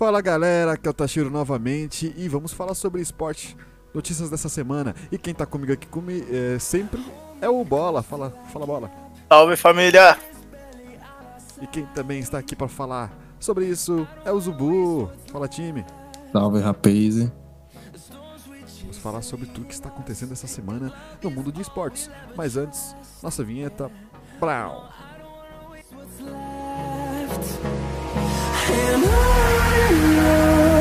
Fala galera, aqui é o Tashiro novamente e vamos falar sobre esporte, notícias dessa semana. E quem tá comigo aqui comigo, é, sempre é o Bola. Fala, fala Bola. Salve família! E quem também está aqui para falar sobre isso é o Zubu. Fala time. Salve rapaz. Vamos falar sobre tudo que está acontecendo essa semana no mundo de esportes. Mas antes, nossa vinheta.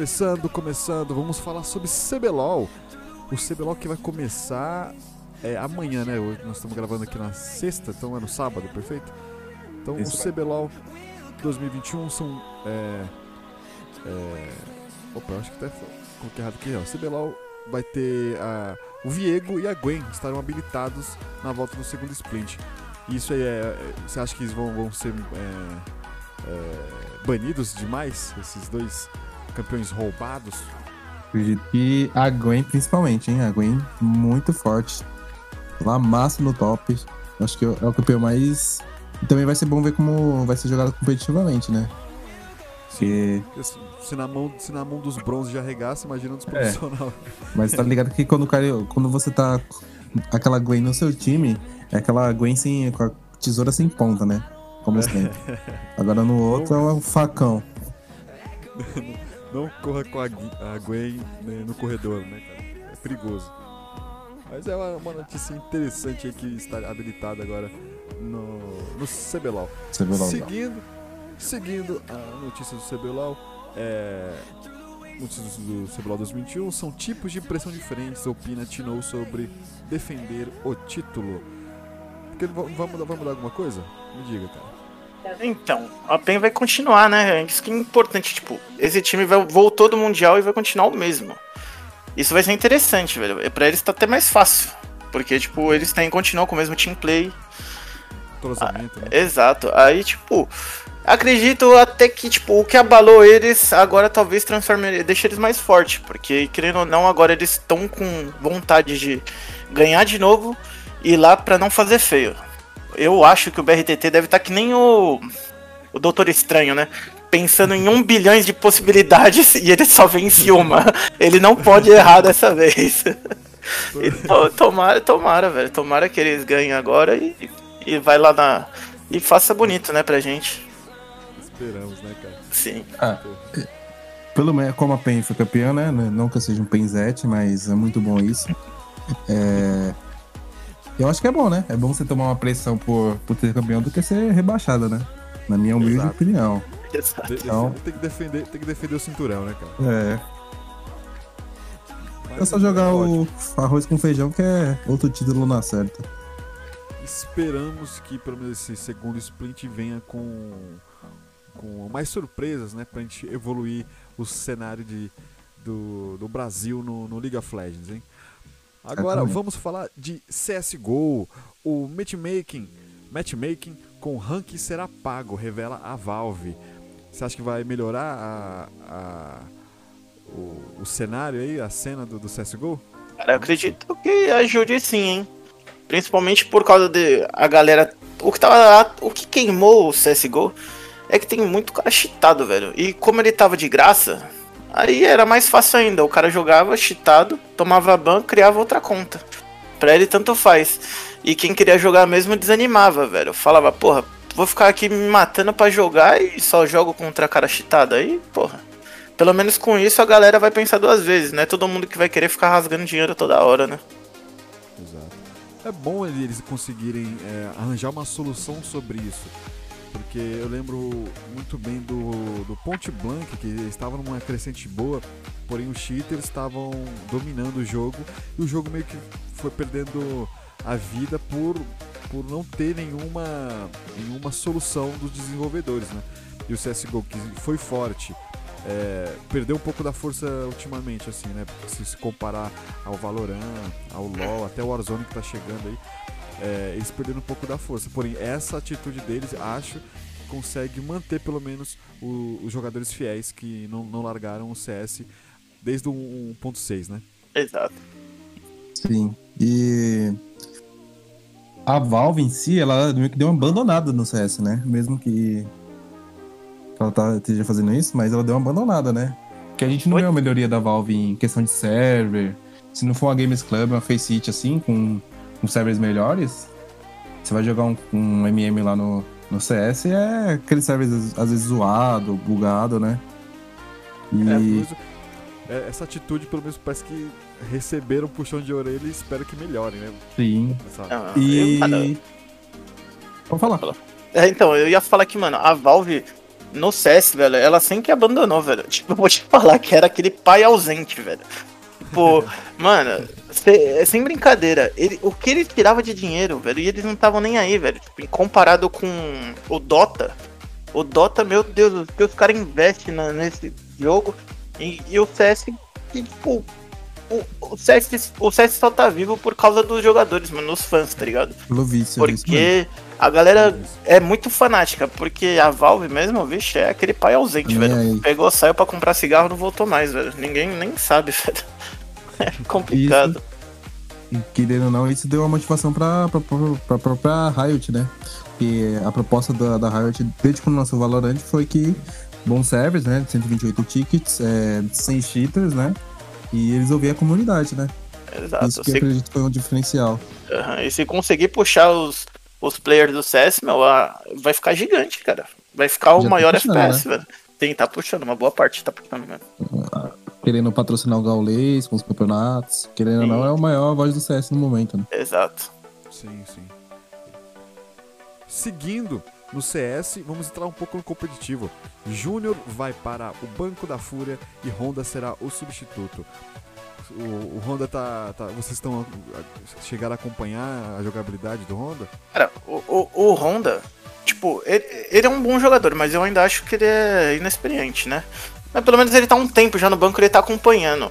Começando, começando, vamos falar sobre CBLOL. O CBLOL que vai começar é, amanhã, né? Hoje nós estamos gravando aqui na sexta, então é no sábado, perfeito? Então Isso. o CBLOL 2021 são. É, é, opa, acho que até coloquei errado aqui, ó. CBLOL vai ter a, o Viego e a Gwen estarão habilitados na volta do segundo sprint. Isso aí é. é- Você acha que eles vão, vão ser é, é, banidos demais? Esses dois campeões roubados? Que a Gwen, principalmente, hein? A Gwen muito forte. Lá massa no top. Acho que é o campeão mais. E também vai ser bom ver como vai ser jogado competitivamente, né? Porque... Se, se na mão, se na mão dos bronzes já arregaça, imagina dos profissionais. Mas tá ligado que quando, o cara, quando você tá aquela Gwen no seu time, é aquela Gwen sem, com a tesoura sem ponta, né? Como sempre. Agora no outro é um facão. Não corra com a, a Gwen né, no corredor, né, cara? É perigoso. Mas é uma, uma notícia interessante aí que está habilitada agora no, no CBLOL. Lá, Seguindo, seguindo a notícia do CBLOL, é, notícias do CBLOL 2021 são tipos de pressão diferentes, opina Tinou sobre defender o título. Porque va- vamos mudar, mudar alguma coisa? Me diga, cara. Então, a PEN vai continuar, né? Isso que é importante, tipo, esse time vai, voltou do Mundial e vai continuar o mesmo. Isso vai ser interessante, velho. É, Pra eles tá até mais fácil. Porque, tipo, eles têm, continuam com o mesmo team play. Entrosamento, né? Exato. Aí, tipo, acredito até que, tipo, o que abalou eles agora talvez transforme, deixe eles mais fortes. Porque, querendo ou não, agora eles estão com vontade de ganhar de novo e ir lá pra não fazer feio. Eu acho que o BRTT deve estar que nem o, o Doutor Estranho, né? Pensando em um bilhão de possibilidades e ele só vence uma. Ele não pode errar dessa vez. E to- tomara, tomara, velho. Tomara que eles ganhem agora e, e vai lá na. E faça bonito, né, pra gente. Esperamos, né, cara? Sim. Pelo menos, como a PEN foi campeã, né? Não que eu seja um PENzete, mas é muito bom isso. É... Eu acho que é bom, né? É bom você tomar uma pressão por, por ter campeão do que ser rebaixada, né? Na minha humilde Exato. opinião. Exato. Então- tem, que defender, tem que defender o cinturão, né, cara? É. Mas É só jogar ótimo. o arroz com feijão que é outro título na certa. Esperamos que pelo menos esse segundo sprint venha com, com mais surpresas, né? Pra gente evoluir o cenário de, do, do Brasil no, no League of Legends, hein? Agora vamos falar de CSGO. O matchmaking, matchmaking com rank será pago, revela a Valve. Você acha que vai melhorar a, a- o, o cenário aí, a cena do, do CSGO? Cara, eu acredito que ajude sim, hein? Principalmente por causa de a galera. O que tava. O que queimou o CSGO é que tem muito cara cheatado, velho. E como ele tava de graça, aí era mais fácil ainda. O cara jogava cheatado, tomava ban, criava outra conta. Pra ele tanto faz. E quem queria jogar mesmo desanimava, velho. Falava, porra, vou ficar aqui me matando pra jogar e só jogo contra cara cheatada aí, porra. Pelo menos com isso a galera vai pensar duas vezes, né? Todo mundo que vai querer ficar rasgando dinheiro toda hora, né? É bom eles conseguirem é, arranjar uma solução sobre isso. Porque eu lembro muito bem do, do Ponte Blank, que estava numa crescente boa, porém os cheaters estavam dominando o jogo e o jogo meio que foi perdendo a vida por, por não ter nenhuma, nenhuma solução dos desenvolvedores, né? E o CSGO, que foi forte, é, perdeu um pouco da força ultimamente, assim, né? Se se comparar ao Valorant, ao LoL, até o Warzone que tá chegando aí, é, eles perderam um pouco da força. Porém, essa atitude deles, acho que consegue manter pelo menos o- os jogadores fiéis que não, não largaram o CS desde o 1.6, né? Exato. Sim. E a Valve em si, ela meio que deu uma abandonada no CS, né? Mesmo que ela tá, esteja fazendo isso, mas ela deu uma abandonada, né? Porque a gente não Oi? vê uma melhoria da Valve em questão de server. Se não for uma Games Club, uma Faceit assim, com, com servers melhores, você vai jogar um, um MM lá no, no CS e é aquele server às- vezes zoado, bugado, né? E É, é, essa atitude, pelo menos, parece que receberam um puxão de orelha e espero que melhore, né? sim. Ah, E. eu- ah. Pode falar. É, então, eu ia falar que, mano, a Valve no CS, velho, ela sempre abandonou, velho. Tipo, eu vou te falar que era aquele pai ausente, velho. Tipo, mano, cê- é sem brincadeira. Ele, o que ele tirava de dinheiro, velho, e eles não estavam nem aí, velho. Tipo, comparado com o Dota. O Dota, meu Deus, o que os caras investem na- nesse jogo. E, e o CS, que, tipo. O, o, CS, o CS só tá vivo por causa dos jogadores, mano, os fãs, tá ligado? Pelo vício. é. Porque a galera é muito fanática, porque a Valve mesmo, vixe, é aquele pai ausente, velho. aí. Pegou, saiu pra comprar cigarro não voltou mais, velho. Ninguém nem sabe, velho. É complicado. E querendo ou não, isso deu uma motivação pra, pra, pra, pra própria Riot, né? Porque a proposta da, da Riot, desde quando lançou o Valorant, foi que bons servers, né? 128 tickets, é, 100 cheaters, né? E eles ouviam a comunidade, né? Exato. Isso que eu Se, acredito que foi um diferencial. aham, e se conseguir puxar os, os players do CS, meu, a- vai ficar gigante, cara. Vai ficar o Já tá maior puxando, FPS, velho. Tem, tá puxando, uma boa parte tá puxando mesmo. Querendo patrocinar o Gaulês com os campeonatos. Querendo ou não, Sim. é o maior voz do CS no momento, né? Exato. Sim, sim. Seguindo no CS, vamos entrar um pouco no competitivo. Júnior vai para o Banco da Fúria e Honda será o substituto. O, o Honda tá, tá- Vocês estão. Chegaram a acompanhar a jogabilidade do Honda? Cara, o, o, o Honda, tipo, ele, ele é um bom jogador, mas eu ainda acho que ele é inexperiente, né? Mas pelo menos ele tá um tempo já no banco, ele tá acompanhando.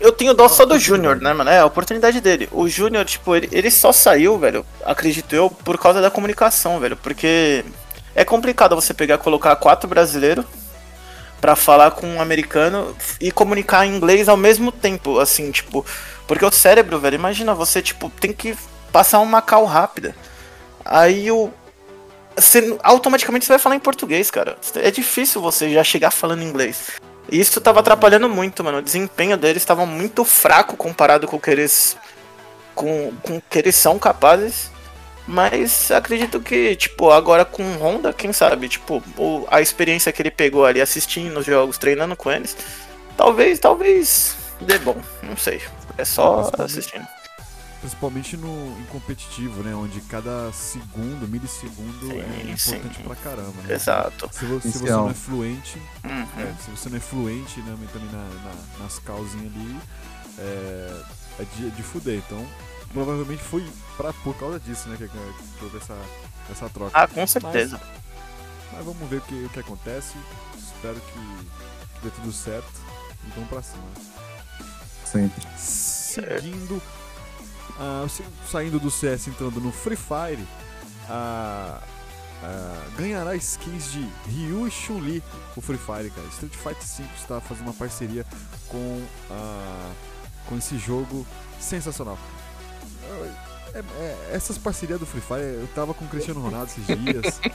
Eu tenho dó só do Júnior, né, mano? É a oportunidade dele. O Júnior, tipo, ele, ele só saiu, velho, acredito eu, por causa da comunicação, velho. Porque é complicado você pegar e colocar quatro brasileiros pra falar com um americano e comunicar em inglês ao mesmo tempo, assim, tipo. Porque o cérebro, velho, imagina você, tipo, tem que passar uma cal rápida. Aí o. Você, automaticamente você vai falar em português, cara. É difícil você já chegar falando inglês. E isso tava atrapalhando muito, mano. O desempenho deles estava muito fraco comparado com o que eles. Com, com o que eles são capazes. Mas acredito que, tipo, agora com o Honda, quem sabe, tipo, o- a experiência que ele pegou ali assistindo os jogos, treinando com eles, talvez, talvez dê bom. Não sei. É só assistindo. Principalmente no, em competitivo, né? Onde cada segundo, milissegundo é Sim, importante sim. pra caramba, né? Exato. Se, vo- se você Essencial. não é fluente, Uhum. É, se você não é fluente né, também na, na- nas calzinhas ali, é, é de, de fuder. Então, provavelmente foi pra, por causa disso, né, que, que houve essa, essa troca. Ah, com certeza. Mas vamos ver o que, o que acontece. Espero que, que dê tudo certo. E vamos pra cima. Sempre. Seguindo, ah, saindo do CS entrando no Free Fire, ah, ah, ganhará skins de Ryu e Chun-Li o Free Fire, cara. Street Fighter 5 está fazendo uma parceria com, ah, com esse jogo sensacional. É- é- essas parcerias do Free Fire, eu tava com o Cristiano Ronaldo esses dias.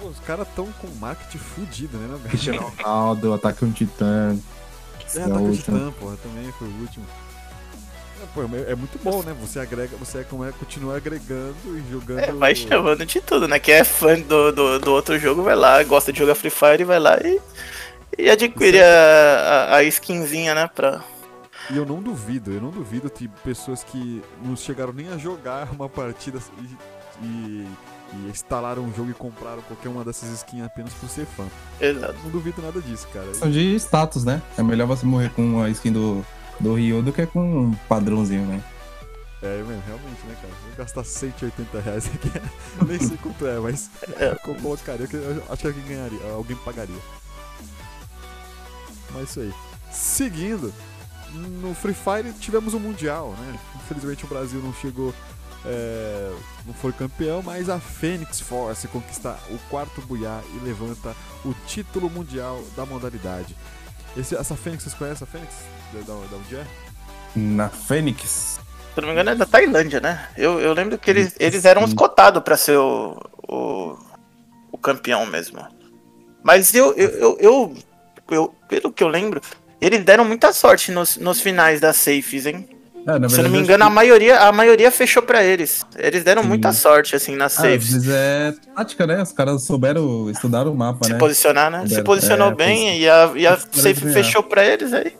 Pô, os caras tão com marketing fudido, né? Cristiano Ronaldo, Ataque um Titã. É, É, Ataque o de último. Titã, porra, também foi o último. É, pô, é muito bom, né? Você agrega, você é como é, continua agregando e jogando. É, vai chamando de tudo, né? Quem é fã do, do, do outro jogo vai lá, gosta de jogar Free Fire, vai lá e, e adquire a, a, a skinzinha, né? Pra... E eu não duvido, eu não duvido de pessoas que não chegaram nem a jogar uma partida e, e, e instalaram um jogo e compraram qualquer uma dessas skins apenas por ser fã. Exato. Não duvido nada disso, cara. São de status, né? É melhor você morrer com a skin do, do Ryu do que com um padrãozinho, né? É, mesmo, realmente, né, cara? Vou gastar 180 reais aqui. Eu nem sei quanto é, mas É. eu colocaria, eu acho que alguém ganharia, alguém pagaria. Mas isso aí. Seguindo, no Free Fire tivemos o Mundial, né? Infelizmente o Brasil não chegou, é, não foi campeão, mas a Phoenix Force conquista o quarto buiá e levanta o título mundial da modalidade. Esse- essa Fênix, vocês conhecem a Fênix? Da, da, da onde é? Na Fênix. Se não me engano é da Tailândia, né? Eu, eu lembro que eles, eles eram os cotados pra ser o, o, o campeão mesmo. Mas eu, eu, eu, eu, eu- pelo que eu lembro, eles deram muita sorte nos, nos finais das safes, hein? É, na Se eu não me verdade, engano, a maioria, a maioria fechou pra eles. Eles deram Sim. muita sorte, assim, nas Ah, safes. vezes é tática, né? Os caras souberam, estudaram o mapa, Se né? posicionar, né? Se Souberam. posicionou É, bem e a, e a caras safe ganharam. fechou pra eles aí.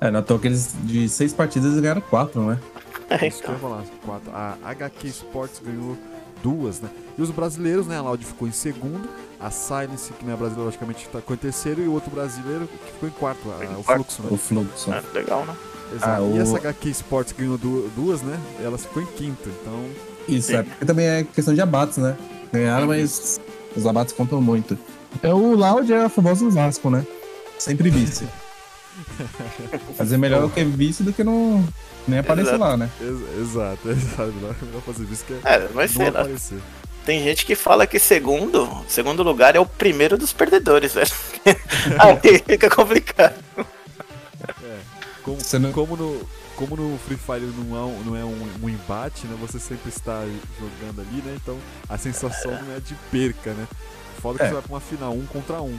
É, na toa que eles de seis partidas eles ganharam quatro, né? É, então. Quatro. A HQ Sports ganhou duas, né? E os brasileiros, né? A Loud ficou em segundo. A Silence, que não é brasileira, logicamente, ficou em terceiro. E o outro brasileiro que ficou em quarto, a- Em o quarto. Fluxo, né? O fluxo. É, legal, né? Exato. Ah, E o- essa HQ Sports ganhou du- duas, né? Ela ficou em quinto. Então, Isso, Sim. é porque também é questão de abates, né? Ganharam, mas os abates contam muito. É o Loud é a famosa Vasco, né? Sempre vice. Fazer melhor do que vice do que não nem aparecer Exato. lá, né? ex- exato, exato. Melhor, fazer isso que é É, mas não sei lá. aparecer. Tem gente que fala que segundo, segundo lugar é o primeiro dos perdedores, velho. Aí fica complicado. É. Como, Você não- como no, como no Free Fire não é, um, não é um, um embate, né? Você sempre está jogando ali, né? Então a sensação não é de perca, né? Foda que É. você vai pra uma final, um contra um.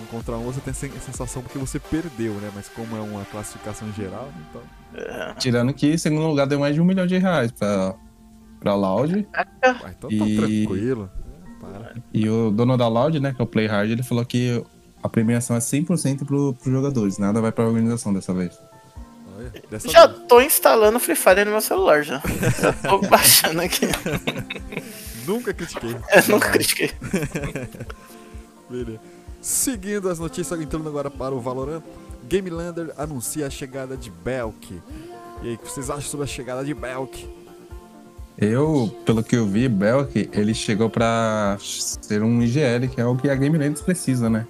Um contra um você tem a sen- sensação porque você perdeu, né? Mas como é uma classificação geral, então. É, Tirando que segundo lugar deu mais de um milhão de reais pra, pra Loud. Ah, então tá E- tranquilo. É, para. E o dono da Loud, né, que é o Play Hard, ele falou que a premiação é 100% pro, pros jogadores, nada vai pra organização dessa vez. Olha, dessa Já vez. tô instalando Free Fire no meu celular já. Já tô baixando aqui. Nunca critiquei. Eu nunca critiquei. Beleza. Seguindo as notícias, entrando agora para o Valorant, GameLander anuncia a chegada de Belk. E aí, o que vocês acham sobre a chegada de Belk? Eu, pelo que eu vi, Belk, ele chegou pra ser um IGL, que é o que a Game Lands precisa, né?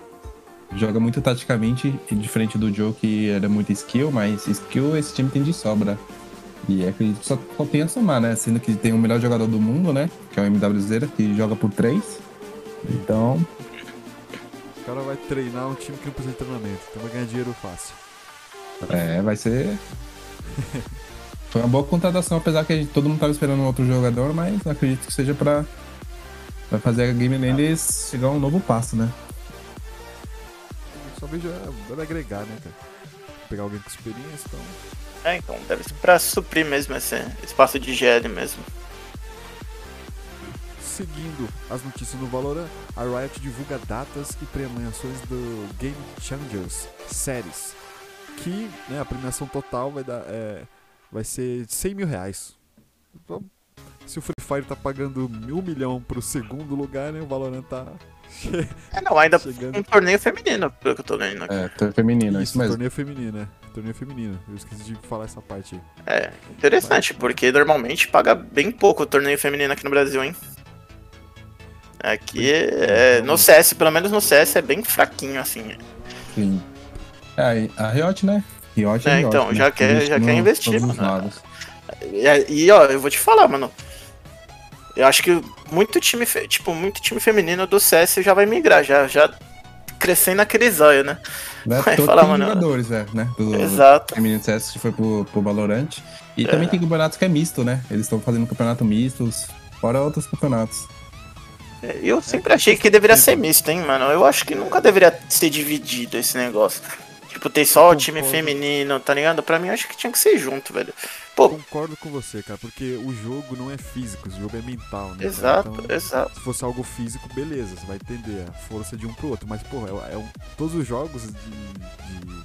Joga muito taticamente, diferente do Joe, que era muito skill, mas skill esse time tem de sobra. E é que só, só tem a somar, né? Sendo que tem o melhor jogador do mundo, né? Que é o MWZ, que joga por 3. Então, O cara vai treinar um time que não precisa de treinamento, então vai ganhar dinheiro fácil. é, vai ser. Foi uma boa contratação, apesar que todo mundo tava esperando um outro jogador, mas acredito que seja pra, pra fazer a Game Lands chegar a um novo passo, né? Eu só vejo é, deve agregar, né, cara? Pegar alguém com experiência, então. É, então deve ser pra suprir mesmo esse espaço de GL mesmo. Seguindo as notícias no Valorant, a Riot divulga datas e premiações do Game Changers Series. Que né, a premiação total vai, dar, é, vai ser 100 mil reais. Então, se o Free Fire tá pagando um milhão pro segundo lugar, né, o Valorant tá É, não, ainda chegando. um torneio feminino, pelo que eu tô lendo aqui. É, torneio feminino, isso, Isso, mesmo. torneio feminino, né? Torneio feminino. Eu esqueci de falar essa parte aí. É, interessante, porque normalmente paga bem pouco o torneio feminino aqui no Brasil, hein? Aqui é, no CS, pelo menos no CS, é bem fraquinho, assim. Sim. É, a Riot, né? Riot É, Riot, então, né? já quer- já quer investir, mano. E, e, ó, eu vou te falar, mano. Eu acho que muito time, tipo, muito time feminino do CS já vai migrar, já, já crescendo naquele zóio, né? Né? Vai falar, mano. jogadores, é, né? Do Exato. feminino CS que foi pro, pro Valorant. E É. também tem campeonatos que é misto, né? Eles estão fazendo campeonato mistos, fora outros campeonatos. Eu sempre achei que deveria ser misto, hein, mano. Eu acho que nunca deveria ser dividido esse negócio. Tipo, ter só o time feminino, tá ligado? Pra mim, acho que tinha que ser junto, velho. Pô, Concordo com você, cara, porque o jogo não é físico, o jogo é mental, né? exato, Então, exato. se fosse algo físico, beleza, você vai entender a força de um pro outro. Mas, porra, é, é um- todos os jogos de, de-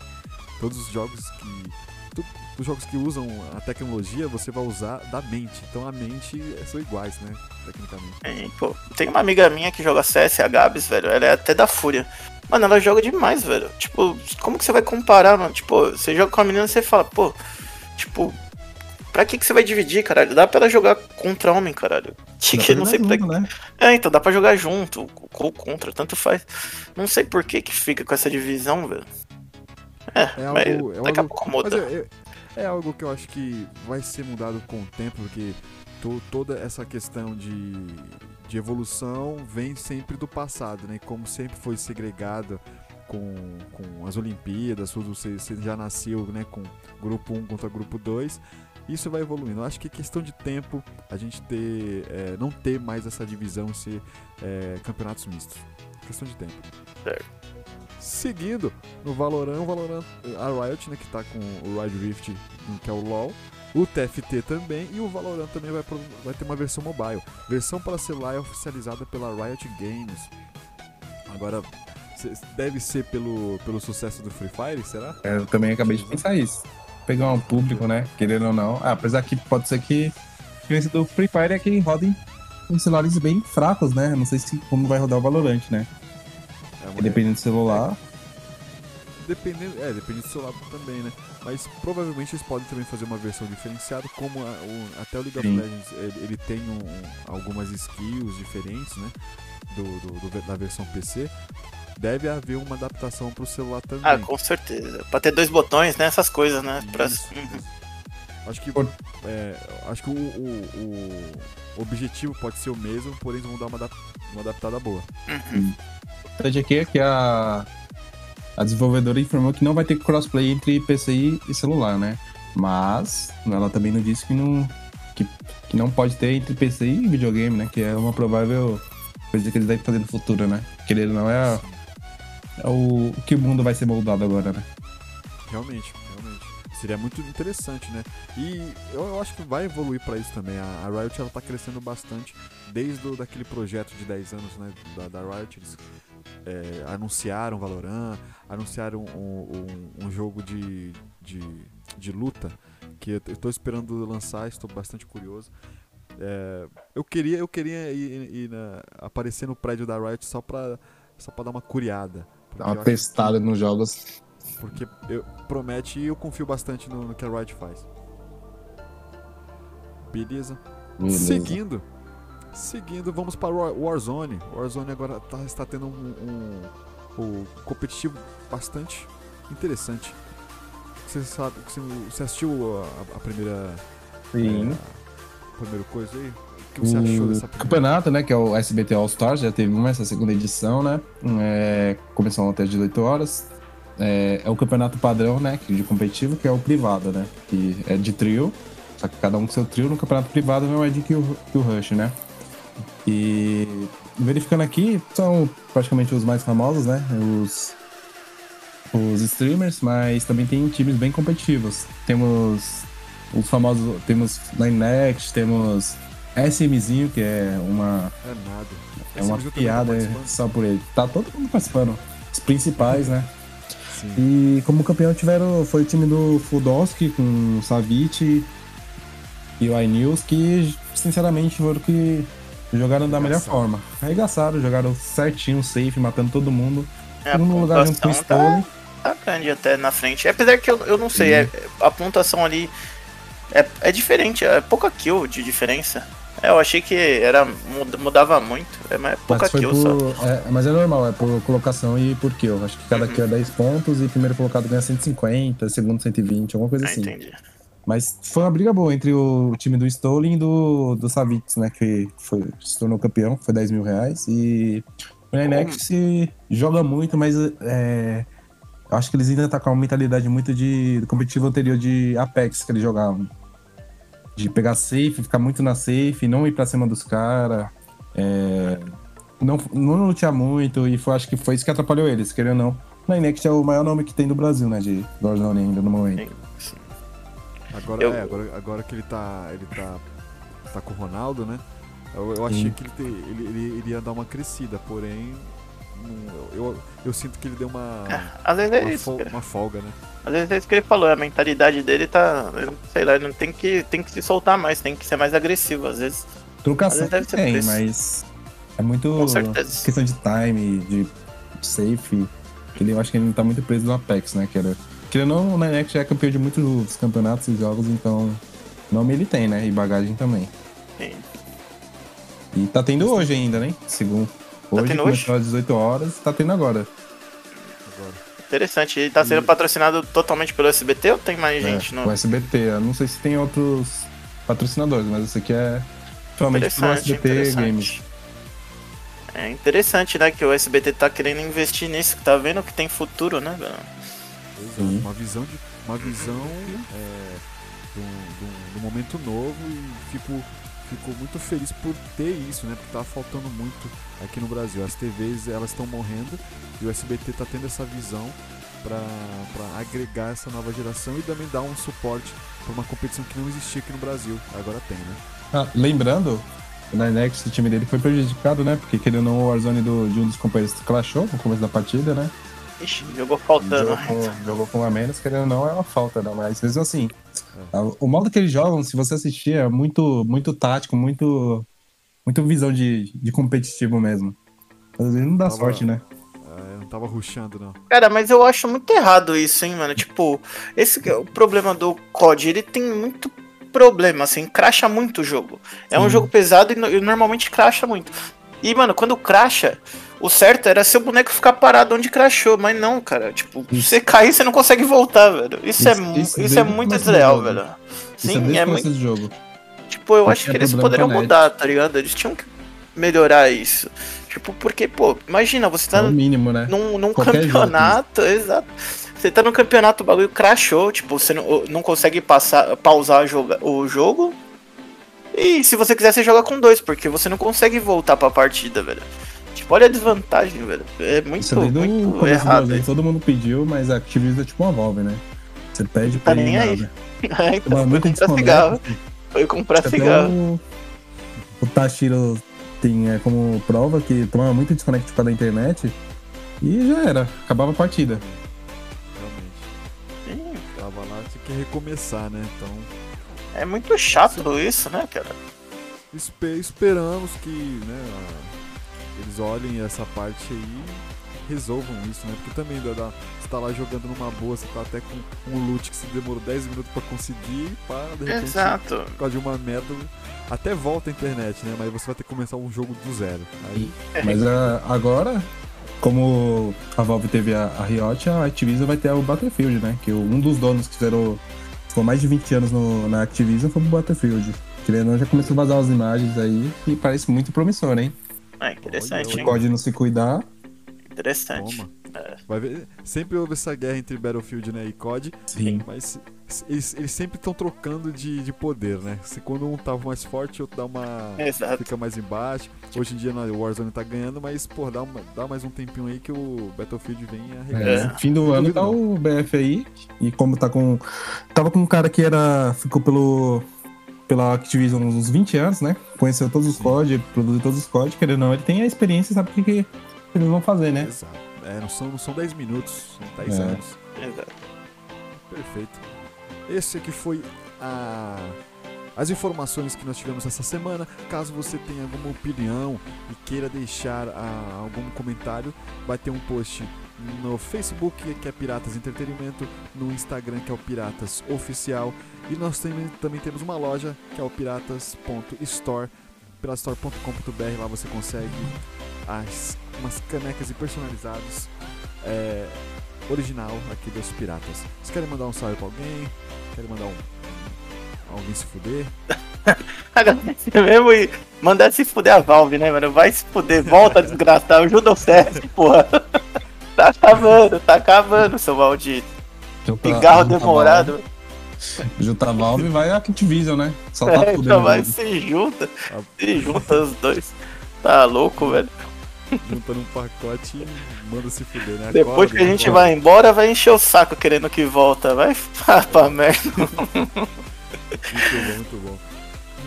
Todos os jogos que. os jogos que usam a tecnologia, você vai usar da mente. Então a mente é- são iguais, né? Tecnicamente. Tem, pô, tem uma amiga minha que joga CS, a Gabs, velho. Ela é até da Fúria. Mano, ela joga demais, velho. Tipo, como que você vai comparar, mano? Tipo, você joga com a menina e você fala, pô, tipo, pra que que você vai dividir, caralho? Dá pra ela jogar contra homem, caralho. Que, pra não sei pra junto, né? É, então dá pra jogar junto, ou contra, tanto faz. Não sei por que que fica com essa divisão, velho. É, É mas algo. É daqui a algo pouco mas muda. é, é- é algo que eu acho que vai ser mudado com o tempo, porque to- toda essa questão de, de evolução vem sempre do passado, né? Como sempre foi segregado com, com as Olimpíadas, você, você já nasceu né, com grupo 1 contra grupo 2. Isso vai evoluindo. Eu acho que é questão de tempo a gente ter, é, não ter mais essa divisão e ser é, campeonatos mistos. Questão de tempo. Certo. Seguindo, no Valorant, o Valorant, a Riot, né, que tá com o Wild Rift, que é o LoL, o TFT também, e o Valorant também vai, vai ter uma versão mobile. Versão para celular é oficializada pela Riot Games. Agora, deve ser pelo, pelo sucesso do Free Fire, será? É, Eu também acabei de pensar isso. Pegar um público, né? Querendo ou não. Ah, apesar que pode ser que a diferença do Free Fire é que roda em, celulares bem fracos, né? Não sei se como vai rodar o Valorant, né? É dependendo do celular. Dependendo, é, depende do celular também, né? Mas provavelmente eles podem também fazer uma versão diferenciada, como a- o- até o League of Sim. Legends ele, ele tem um- um- algumas skills diferentes, né? Do, do- do- da versão PC. Deve haver uma adaptação pro celular também. Ah, com certeza. Pra ter dois botões, né? Essas coisas, né? Pra... Isso, Uhum. isso. Acho que, é, acho que o, o- o objetivo pode ser o mesmo, porém eles vão dar uma, uma adaptada boa. Uhum. O importante aqui é que a, a desenvolvedora informou que não vai ter crossplay entre PC e celular, né? Mas ela também não disse que não, que, que não pode ter entre PC e videogame, né? Que é uma provável coisa que eles devem fazer no futuro, né? Querendo não, é, a- é o, o que o mundo vai ser moldado agora, né? Realmente, realmente. Seria muito interessante, né? E eu, eu acho que vai evoluir pra isso também. A, a Riot ela tá crescendo bastante desde o, daquele projeto de 10 anos, né? Da, da Riot. Eles é, anunciaram Valorant, anunciaram um, um- um jogo de, de, de luta que eu, tô esperando lançar, estou bastante curioso. É, eu queria, eu queria ir, ir na- aparecer no prédio da Riot só pra, só pra dar uma curiada. Eu uma testada nos jogos. porque eu, promete e eu confio bastante no, no que a Riot faz. Beleza. Beleza. Seguindo. Seguindo, vamos para o Warzone. O Warzone agora tá- está tendo um, um- um competitivo bastante interessante. Você sabe, você, você assistiu a, a primeira. Sim. é, a primeira coisa aí? O que você achou o dessa primeira? campeonato, né, que é o SBT All Stars, já teve uma, essa segunda edição, né, é, começou ontem às 18 horas, é, é o campeonato padrão, né, que- de competitivo, que é o privado, né, que é de trio, só que cada um com seu trio, no campeonato privado não é de Kill, kill Rush, né, e verificando aqui, são praticamente os mais famosos, né, os, os streamers, mas também tem times bem competitivos, temos os famosos, temos Linex, temos SMzinho, que é uma, É nada. é uma também tá piada só por ele. Tá todo mundo participando. Os principais, né? Sim. E como campeão tiveram, foi o time do Fudowski com o Savic e o iNews, que sinceramente foram que jogaram da melhor forma. Arregaçaram, jogaram certinho, safe, matando todo mundo. É, a Segundo lugar junto com o tá, Stone. tá grande até na frente. Apesar que eu, eu não sei, é, a pontuação ali é, é diferente, é pouca kill de diferença. É, eu achei que era mud- mudava muito, é, mas é pouca Mas, kill só. por, é, mas é normal, é por colocação e por kill. Acho que cada Uhum. kill é 10 pontos e primeiro colocado ganha 150, segundo 120, alguma coisa Ah, assim. entendi. Mas foi uma briga boa entre o time do Stolen e do, do Savitz, né? Que foi, se tornou campeão, foi 10 mil reais. E o Nenex se joga muito, mas é, eu acho que eles ainda tá com uma mentalidade muito de do competitivo anterior de Apex que eles jogavam. De pegar safe, ficar muito na safe, não ir pra cima dos caras. não, não lutear muito, e foi, acho que foi isso que atrapalhou eles, querendo ou não. O Nenex é o maior nome que tem do Brasil, né? De Warzone ainda no momento. Sim. Agora, Eu- é, agora, agora que ele tá. Ele tá. tá com o Ronaldo, né? Eu, eu achei Sim. que ele, te- ele, ele iria dar uma crescida, porém. não- Eu, eu, eu sinto que ele deu uma. Às vezes é Uma, isso. fol- uma folga, né? Às vezes é isso que ele falou, a mentalidade dele tá. Sei lá, ele não tem que, tem que se soltar mais, tem que ser mais agressivo. Às vezes. Trocação Às vezes deve ser tem, mas é muito Com certeza. questão de time, de safe. Ele, eu acho que ele não tá muito preso no Apex, né? Que era. Querendo ou não, o Nenex já é campeão de muitos campeonatos e jogos, então nome ele tem, né? E bagagem também. Sim. E tá tendo hoje ainda, né? Segundo. Hoje tendo começou às 18 horas, tá tendo agora. Agora. Interessante. Ele tá sendo patrocinado totalmente pelo SBT ou tem mais gente é, no. O SBT. Eu não sei se tem outros patrocinadores, mas esse aqui é somente pelo SBT Games. É interessante, né, que o SBT tá querendo investir nisso, que tá vendo que tem futuro, né, velho? Uma visão de. Uma visão é, do, do- do momento novo e fico, fico muito feliz por ter isso, né? Porque tá faltando muito aqui no Brasil. As TVs elas estão morrendo e o SBT tá tendo essa visão para agregar essa nova geração e também dar um suporte para uma competição que não existia aqui no Brasil. Agora tem, né? Ah, lembrando, o Ninex, o time dele foi prejudicado, né? Porque querendo ou não, o Warzone do, de um dos companheiros clashou no começo da partida, né? Ixi, jogou faltando. Jogou com, jogou com um a menos, querendo ou não, é uma falta, né? Mas mesmo assim, o modo que eles jogam, se você assistir, é muito, muito tático, muito, muito visão de, de competitivo mesmo. Às vezes não dá Tava- sorte, né? É, eu não tava rushando, não. Cara, mas eu acho muito errado isso, hein, mano? Tipo, esse que é o problema do COD, ele tem muito problema, assim, cracha muito o jogo. É um Sim. jogo pesado e, e normalmente cracha muito. E, mano, quando cracha, o certo era seu boneco ficar parado onde crashou, mas não, cara. Tipo, Isso. você cair, você não consegue voltar, velho. Isso, é, Isso- mu- isso isso é muito desleal, jogo. velho. Sim, é é muito. jogo. Tipo, eu acho que é eles poderiam mudar, tá ligado? Eles tinham que melhorar isso. Tipo, porque, pô, imagina, você tá É o mínimo, né? num, num campeonato, exato. Você tá no campeonato, o bagulho crashou, tipo, você não, não consegue passar, pausar o jogo. E se você quiser, você joga com dois, porque você não consegue voltar pra partida, velho. Olha a desvantagem, velho. É muito, Isso é muito errado. Todo mundo pediu, mas a Activision é tipo uma Valve, né? Você pede Tá pra nem aí. nada. É, então, Uma foi muito comprar cigarro. Foi comprar Até cigarro. o, o Tashiro tem é, como prova que tomava muito desconecte causa da internet e já era, acabava a partida. Realmente. Sim, Tava lá, tinha que recomeçar, né? Então. É muito chato isso, né, cara? Espe- esperamos que né, a- eles olhem essa parte aí e resolvam isso, né? Porque também dá, dá- você tá lá jogando numa boa, você tá até com um loot que você demorou 10 minutos pra conseguir, pá, de repente, Exato. por causa de uma merda, até volta a internet, né? Mas você vai ter que começar um jogo do zero. Aí, Mas ah, agora, como a Valve teve a, a Riot, a Activision vai ter o Battlefield, né? Que um dos donos que fizeram, ficou mais de 20 anos no- na Activision foi o Battlefield. Querendo ou não, já começou a vazar as imagens aí e parece muito promissor, hein? É interessante, Se hein? pode não se cuidar, Interessante. toma. É. Vai ver, sempre houve essa guerra entre Battlefield né, e COD, sim. mas eles, eles sempre estão trocando de, de poder, né? Se quando um tava mais forte, o outro dá uma. Exato. fica mais embaixo. Hoje em dia o Warzone tá ganhando, mas, pô, dá, uma- dá mais um tempinho aí que o Battlefield vem É, arregaçar. Fim do ano tá não. o BF aí. E como tá com. Tava com um cara que era. Ficou pelo. Pela Activision uns 20 anos, né? Conheceu todos os códigos, produziu todos os códigos, querendo ou não, ele tem a experiência e sabe o que, que eles vão fazer, né? Exato. É, não são, não são 10 minutos, são 10 É. anos. Exato. Perfeito. Esse aqui foi a... as informações que nós tivemos essa semana. Caso você tenha alguma opinião e queira deixar ah, algum comentário, vai ter um post no Facebook, que é Piratas Entretenimento, no Instagram, que é o Piratas Oficial, e nós também, também temos uma loja, que é o piratas.store, piratastore.com.br, lá você consegue as, umas canecas e personalizados é, original aqui dos Piratas. Vocês querem mandar um salve pra alguém? Querem mandar um. Alguém se fuder? Agradecer mesmo e mandar se fuder a Valve, né, mano? Vai se fuder, volta desgraçado, ajuda o Sesc, porra. Tá acabando, tá acabando, seu maldito. Junta- Cigarro junta demorado. Valve- Junta a Valve e vai a Activision, né? Só tá É, fudendo. então vai, se junta. Se junta os dois. Tá louco, velho. junta num pacote e manda se fuder, né? Depois Acorda, que a gente acorda. vai embora, vai encher o saco querendo que volta. Vai pra, pra merda. Muito bom, muito bom.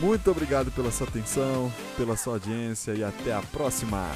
Muito obrigado pela sua atenção, pela sua audiência e até a próxima.